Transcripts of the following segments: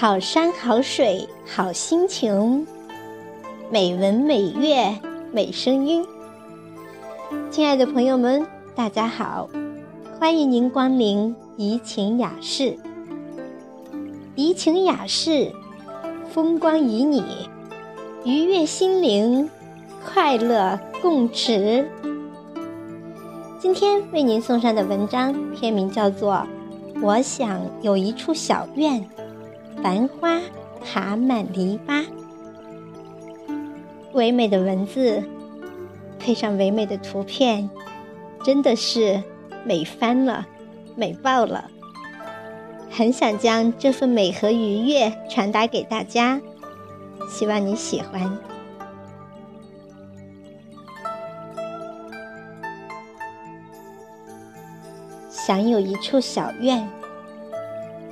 好山好水好心情，美文美乐美声音。亲爱的朋友们，大家好，欢迎您光临怡情雅室。怡情雅室，风光旖旎，愉悦心灵，快乐共持。今天为您送上的文章篇名叫做《我想有一处小院》。繁花爬满篱笆，唯美的文字配上唯美的图片，真的是美翻了，美爆了！很想将这份美和愉悦传达给大家，希望你喜欢。想有一处小院，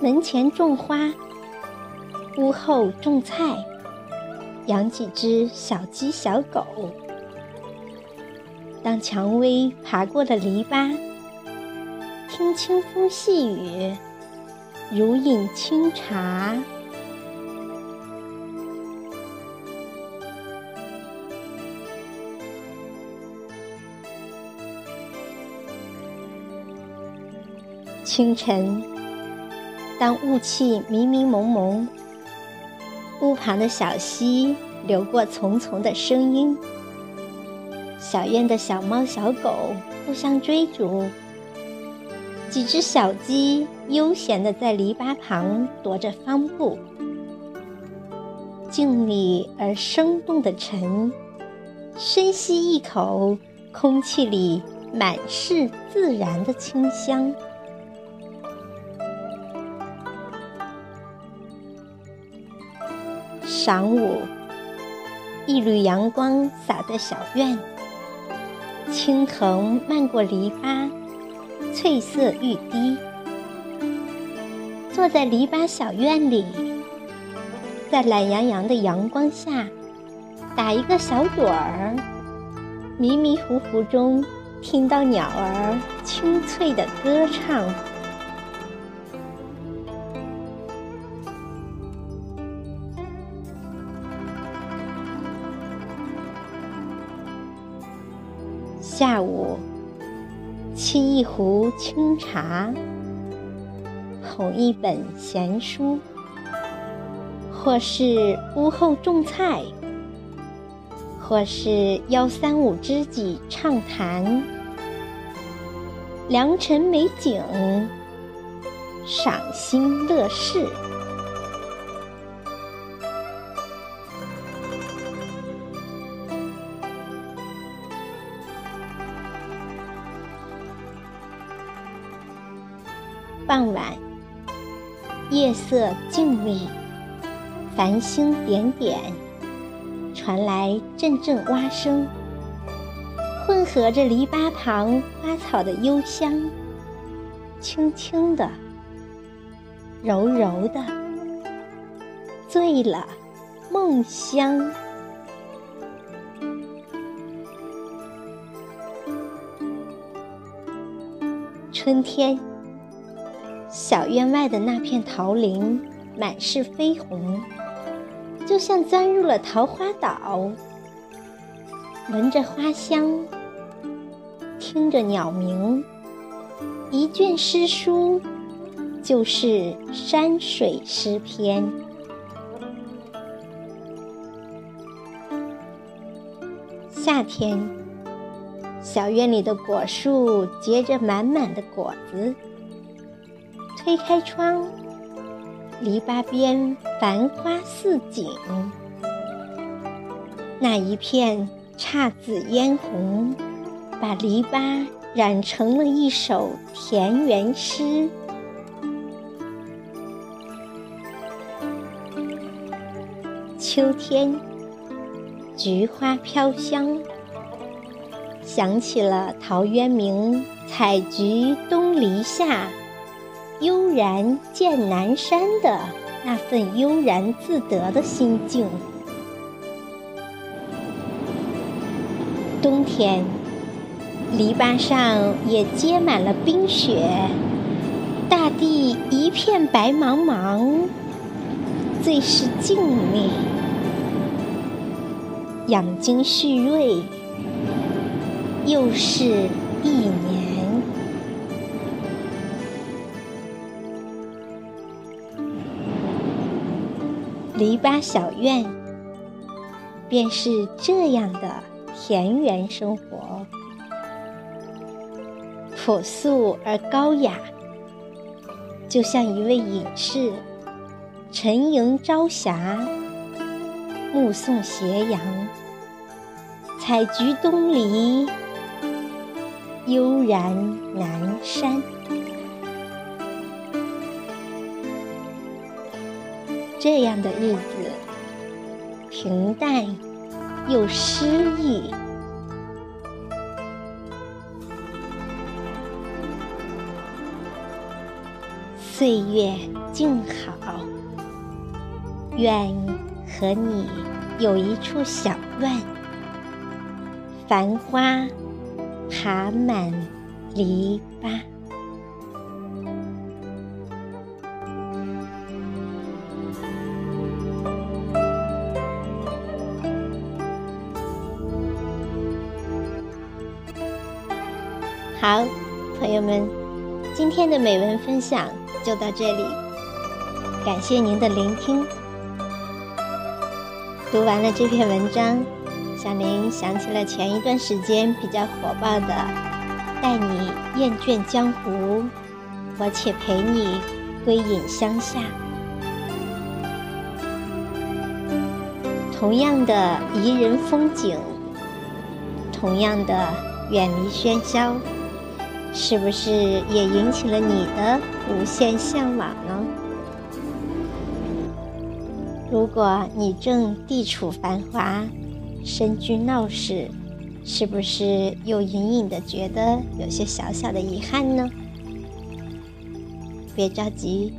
门前种花。屋后种菜，养几只小鸡小狗。当蔷薇爬过了篱笆，听清风细雨，如饮清茶。清晨，当雾气迷迷蒙蒙。屋旁的小溪流过淙淙的声音，小院的小猫小狗互相追逐，几只小鸡悠闲地在篱笆旁踱着方步，静谧而生动的晨，深吸一口，空气里满是自然的清香。晌午，一缕阳光洒在小院，青藤漫过篱笆，翠色欲滴。坐在篱笆小院里，在懒洋洋的阳光下，打一个小盹儿，迷迷糊糊中听到鸟儿清脆的歌唱。下午，沏一壶清茶，捧一本闲书，或是屋后种菜，或是邀三五知己畅谈，良辰美景，赏心乐事。傍晚，夜色静谧，繁星点点，传来阵阵蛙声，混合着篱笆旁花草的幽香，轻轻的，柔柔的，醉了梦乡。春天。小院外的那片桃林满是绯红，就像钻入了桃花岛。闻着花香，听着鸟鸣，一卷诗书就是山水诗篇。夏天，小院里的果树结着满满的果子。推开窗，篱笆边繁花似锦，那一片姹紫嫣红，把篱笆染成了一首田园诗。秋天，菊花飘香，想起了陶渊明“采菊东篱下”。悠然见南山的那份悠然自得的心境。冬天，篱笆上也结满了冰雪，大地一片白茫茫，最是静谧，养精蓄锐，又是一年。篱笆小院，便是这样的田园生活，朴素而高雅，就像一位隐士。沉吟朝霞，目送斜阳，采菊东篱，悠然南山。这样的日子，平淡又诗意。岁月静好。愿和你有一处小院，繁花爬满篱笆。好，朋友们，今天的美文分享就到这里，感谢您的聆听。读完了这篇文章，小林想起了前一段时间比较火爆的《带你厌倦江湖》，我且陪你归隐乡下。同样的宜人风景，同样的远离喧嚣，是不是也引起了你的无限向往呢？如果你正地处繁华，身居闹市，是不是又隐隐的觉得有些小小的遗憾呢？别着急，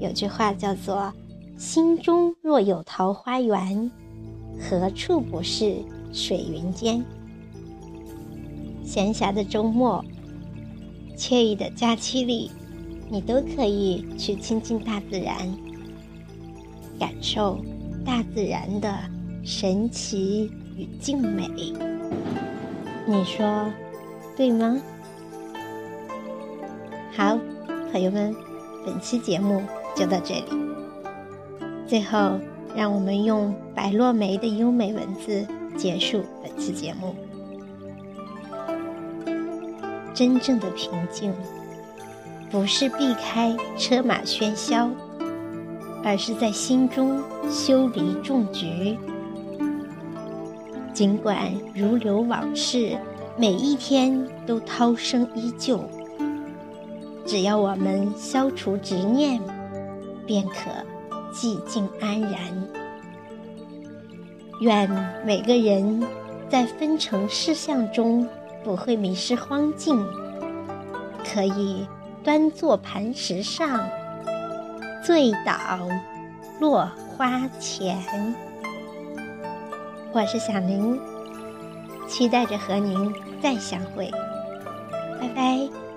有句话叫做“心中若有桃花源，何处不是水云间”。闲暇的周末，惬意的假期里，你都可以去亲近大自然。感受大自然的神奇与静美，你说对吗？好，朋友们，本期节目就到这里。最后，让我们用白落梅的优美文字结束本期节目。真正的平静，不是避开车马喧嚣。而是在心中修篱种菊，尽管如流往事，每一天都涛声依旧。只要我们消除执念，便可寂静安然。愿每个人在分成事项中不会迷失荒径，可以端坐磐石上。醉倒落花前，我是小林，期待着和您再相会，拜拜。